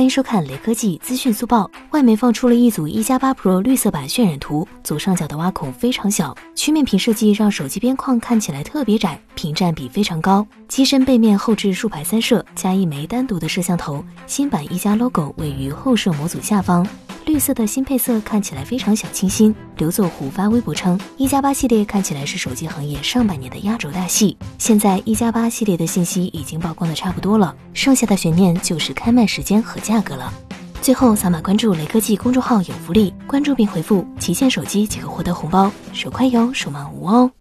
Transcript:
欢迎收看雷科技资讯速报。外媒放出了一组一加八 Pro 绿色版渲染图，左上角的挖孔非常小，曲面屏设计让手机边框看起来特别窄，屏占比非常高。机身背面后置竖排三摄，加一枚单独的摄像头。新版一加 logo 位于后摄模组下方。绿色的新配色看起来非常小清新。刘作虎发微博称，一加八系列看起来是手机行业上半年的压轴大戏。现在一加八系列的信息已经曝光的差不多了，剩下的悬念就是开卖时间和价格了。最后扫码关注雷科技公众号有福利，关注并回复“旗舰手机”即可获得红包，手快有，手慢无哦。